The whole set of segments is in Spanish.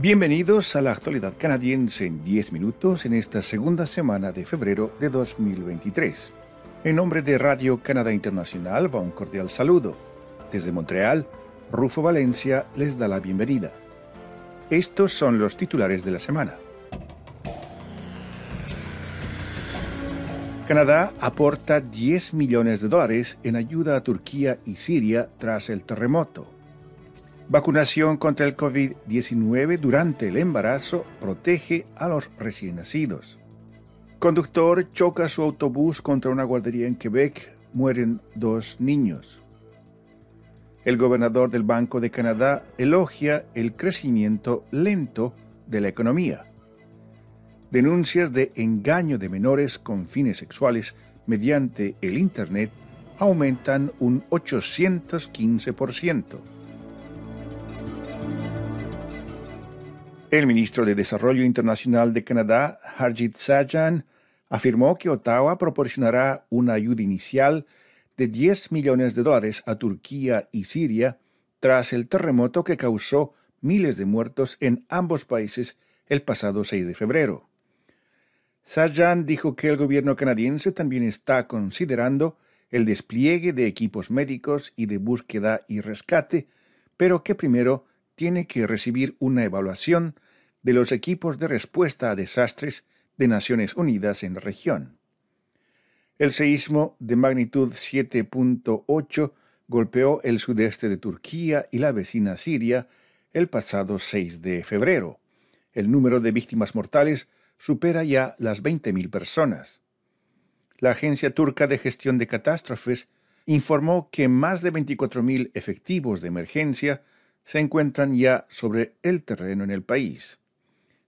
Bienvenidos a la actualidad canadiense en 10 minutos en esta segunda semana de febrero de 2023. En nombre de Radio Canadá Internacional va un cordial saludo. Desde Montreal, Rufo Valencia les da la bienvenida. Estos son los titulares de la semana. Canadá aporta 10 millones de dólares en ayuda a Turquía y Siria tras el terremoto. Vacunación contra el COVID-19 durante el embarazo protege a los recién nacidos. Conductor choca su autobús contra una guardería en Quebec. Mueren dos niños. El gobernador del Banco de Canadá elogia el crecimiento lento de la economía. Denuncias de engaño de menores con fines sexuales mediante el Internet aumentan un 815%. El ministro de Desarrollo Internacional de Canadá, Harjit Sajjan, afirmó que Ottawa proporcionará una ayuda inicial de 10 millones de dólares a Turquía y Siria tras el terremoto que causó miles de muertos en ambos países el pasado 6 de febrero. Sajjan dijo que el gobierno canadiense también está considerando el despliegue de equipos médicos y de búsqueda y rescate, pero que primero tiene que recibir una evaluación de los equipos de respuesta a desastres de Naciones Unidas en la región. El seísmo de magnitud 7.8 golpeó el sudeste de Turquía y la vecina Siria el pasado 6 de febrero. El número de víctimas mortales supera ya las 20.000 personas. La Agencia Turca de Gestión de Catástrofes informó que más de 24.000 efectivos de emergencia se encuentran ya sobre el terreno en el país.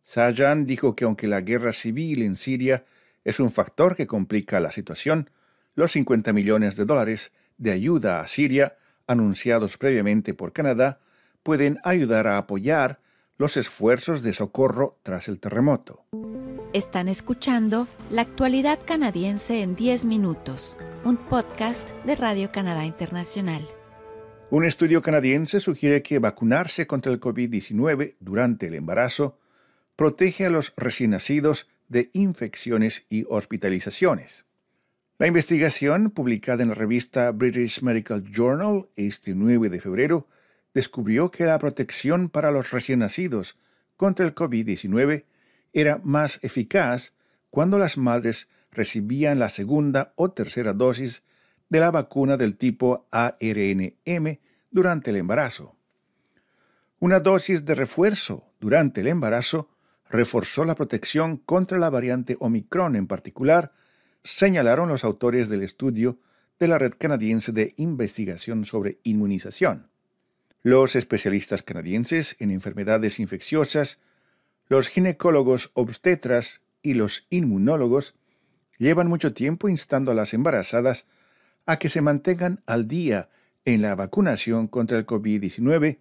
Sajan dijo que aunque la guerra civil en Siria es un factor que complica la situación, los 50 millones de dólares de ayuda a Siria anunciados previamente por Canadá pueden ayudar a apoyar los esfuerzos de socorro tras el terremoto. Están escuchando La actualidad canadiense en 10 minutos, un podcast de Radio Canadá Internacional. Un estudio canadiense sugiere que vacunarse contra el COVID-19 durante el embarazo protege a los recién nacidos de infecciones y hospitalizaciones. La investigación, publicada en la revista British Medical Journal este 9 de febrero, descubrió que la protección para los recién nacidos contra el COVID-19 era más eficaz cuando las madres recibían la segunda o tercera dosis de la vacuna del tipo ARNM durante el embarazo. Una dosis de refuerzo durante el embarazo reforzó la protección contra la variante Omicron en particular, señalaron los autores del estudio de la Red Canadiense de Investigación sobre Inmunización. Los especialistas canadienses en enfermedades infecciosas, los ginecólogos obstetras y los inmunólogos llevan mucho tiempo instando a las embarazadas a que se mantengan al día en la vacunación contra el COVID-19,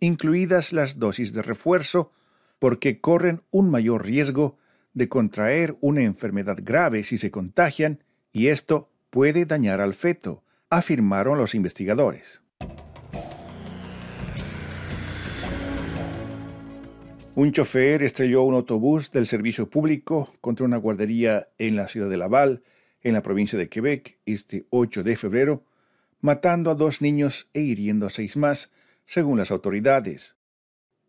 incluidas las dosis de refuerzo, porque corren un mayor riesgo de contraer una enfermedad grave si se contagian y esto puede dañar al feto, afirmaron los investigadores. Un chofer estrelló un autobús del servicio público contra una guardería en la ciudad de Laval en la provincia de Quebec este 8 de febrero, matando a dos niños e hiriendo a seis más, según las autoridades.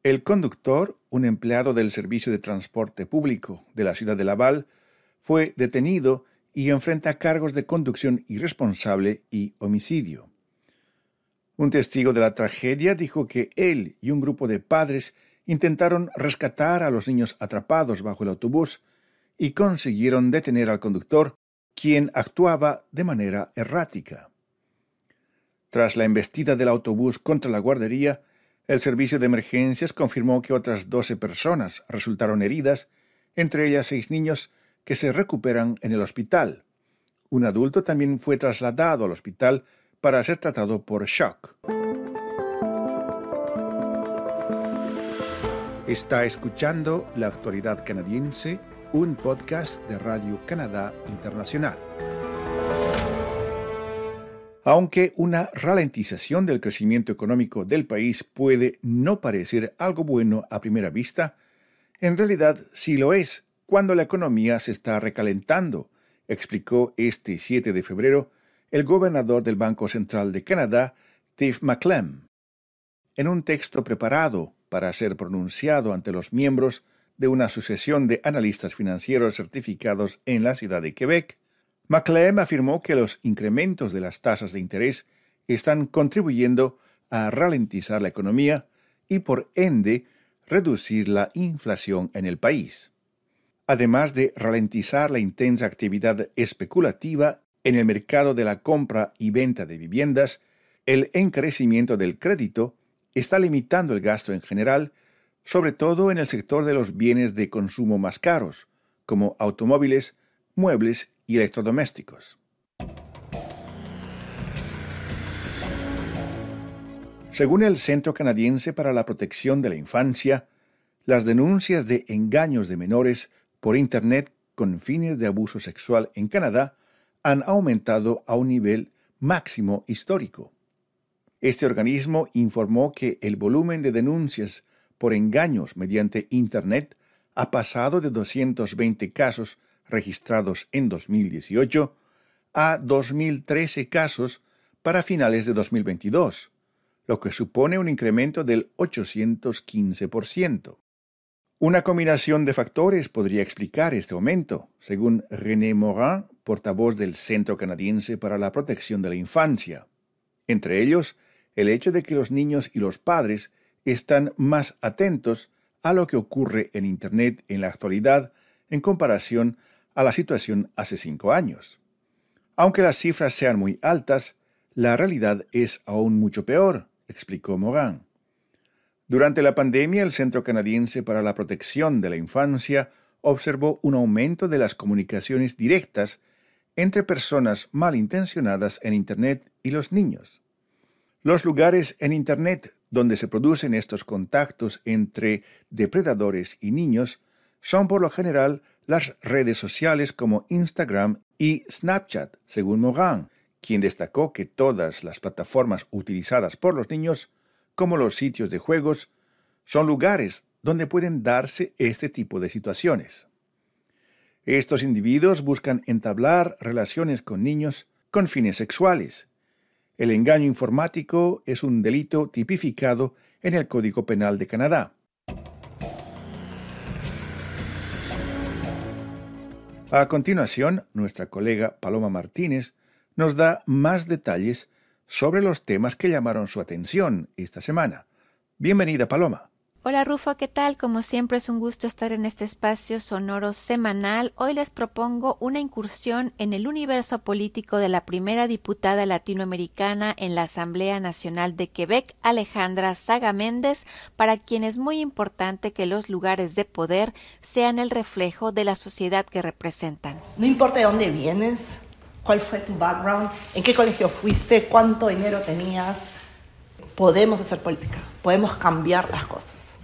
El conductor, un empleado del Servicio de Transporte Público de la ciudad de Laval, fue detenido y enfrenta cargos de conducción irresponsable y homicidio. Un testigo de la tragedia dijo que él y un grupo de padres intentaron rescatar a los niños atrapados bajo el autobús y consiguieron detener al conductor quien actuaba de manera errática. Tras la embestida del autobús contra la guardería, el servicio de emergencias confirmó que otras doce personas resultaron heridas, entre ellas seis niños que se recuperan en el hospital. Un adulto también fue trasladado al hospital para ser tratado por shock. Está escuchando La Actualidad Canadiense un podcast de Radio Canadá Internacional. Aunque una ralentización del crecimiento económico del país puede no parecer algo bueno a primera vista, en realidad sí lo es cuando la economía se está recalentando, explicó este 7 de febrero el gobernador del Banco Central de Canadá, Dave McClem. En un texto preparado para ser pronunciado ante los miembros de una asociación de analistas financieros certificados en la ciudad de Quebec, McLean afirmó que los incrementos de las tasas de interés están contribuyendo a ralentizar la economía y por ende reducir la inflación en el país. Además de ralentizar la intensa actividad especulativa en el mercado de la compra y venta de viviendas, el encarecimiento del crédito está limitando el gasto en general, sobre todo en el sector de los bienes de consumo más caros, como automóviles, muebles y electrodomésticos. Según el Centro Canadiense para la Protección de la Infancia, las denuncias de engaños de menores por Internet con fines de abuso sexual en Canadá han aumentado a un nivel máximo histórico. Este organismo informó que el volumen de denuncias por engaños mediante Internet ha pasado de 220 casos registrados en 2018 a 2.013 casos para finales de 2022, lo que supone un incremento del 815%. Una combinación de factores podría explicar este aumento, según René Morin, portavoz del Centro Canadiense para la Protección de la Infancia. Entre ellos, el hecho de que los niños y los padres están más atentos a lo que ocurre en Internet en la actualidad en comparación a la situación hace cinco años. Aunque las cifras sean muy altas, la realidad es aún mucho peor, explicó Morin. Durante la pandemia, el Centro Canadiense para la Protección de la Infancia observó un aumento de las comunicaciones directas entre personas malintencionadas en Internet y los niños. Los lugares en Internet donde se producen estos contactos entre depredadores y niños son por lo general las redes sociales como Instagram y Snapchat, según Morin, quien destacó que todas las plataformas utilizadas por los niños, como los sitios de juegos, son lugares donde pueden darse este tipo de situaciones. Estos individuos buscan entablar relaciones con niños con fines sexuales. El engaño informático es un delito tipificado en el Código Penal de Canadá. A continuación, nuestra colega Paloma Martínez nos da más detalles sobre los temas que llamaron su atención esta semana. Bienvenida, Paloma. Hola Rufo, ¿qué tal? Como siempre es un gusto estar en este espacio sonoro semanal. Hoy les propongo una incursión en el universo político de la primera diputada latinoamericana en la Asamblea Nacional de Quebec, Alejandra Saga Méndez, para quien es muy importante que los lugares de poder sean el reflejo de la sociedad que representan. No importa de dónde vienes, cuál fue tu background, en qué colegio fuiste, cuánto dinero tenías, podemos hacer política, podemos cambiar las cosas.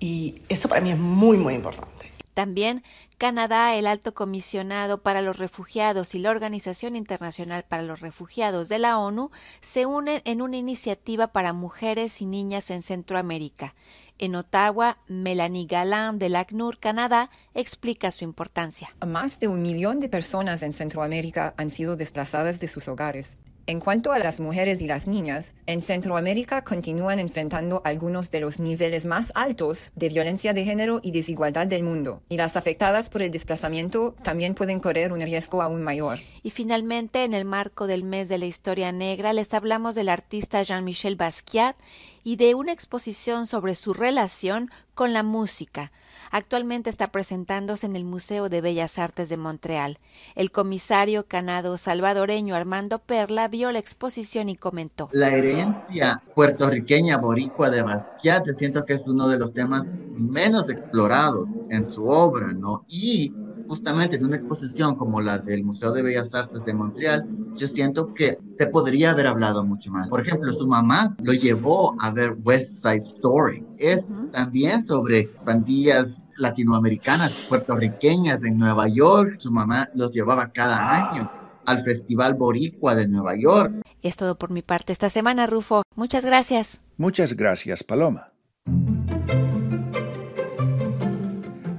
Y eso para mí es muy, muy importante. También Canadá, el alto comisionado para los refugiados y la Organización Internacional para los Refugiados de la ONU se unen en una iniciativa para mujeres y niñas en Centroamérica. En Ottawa, Melanie Galán del ACNUR Canadá explica su importancia. Más de un millón de personas en Centroamérica han sido desplazadas de sus hogares. En cuanto a las mujeres y las niñas, en Centroamérica continúan enfrentando algunos de los niveles más altos de violencia de género y desigualdad del mundo, y las afectadas por el desplazamiento también pueden correr un riesgo aún mayor. Y finalmente, en el marco del mes de la historia negra, les hablamos del artista Jean-Michel Basquiat y de una exposición sobre su relación con la música. Actualmente está presentándose en el Museo de Bellas Artes de Montreal. El comisario canado salvadoreño Armando Perla vio la exposición y comentó. La herencia puertorriqueña boricua de Basquiat, siento que es uno de los temas menos explorados en su obra, ¿no? Y justamente en una exposición como la del Museo de Bellas Artes de Montreal, yo siento que se podría haber hablado mucho más. Por ejemplo, su mamá lo llevó a ver West Side Story. Es también sobre pandillas latinoamericanas, puertorriqueñas en Nueva York. Su mamá los llevaba cada año al Festival Boricua de Nueva York. Es todo por mi parte esta semana, Rufo. Muchas gracias. Muchas gracias, Paloma.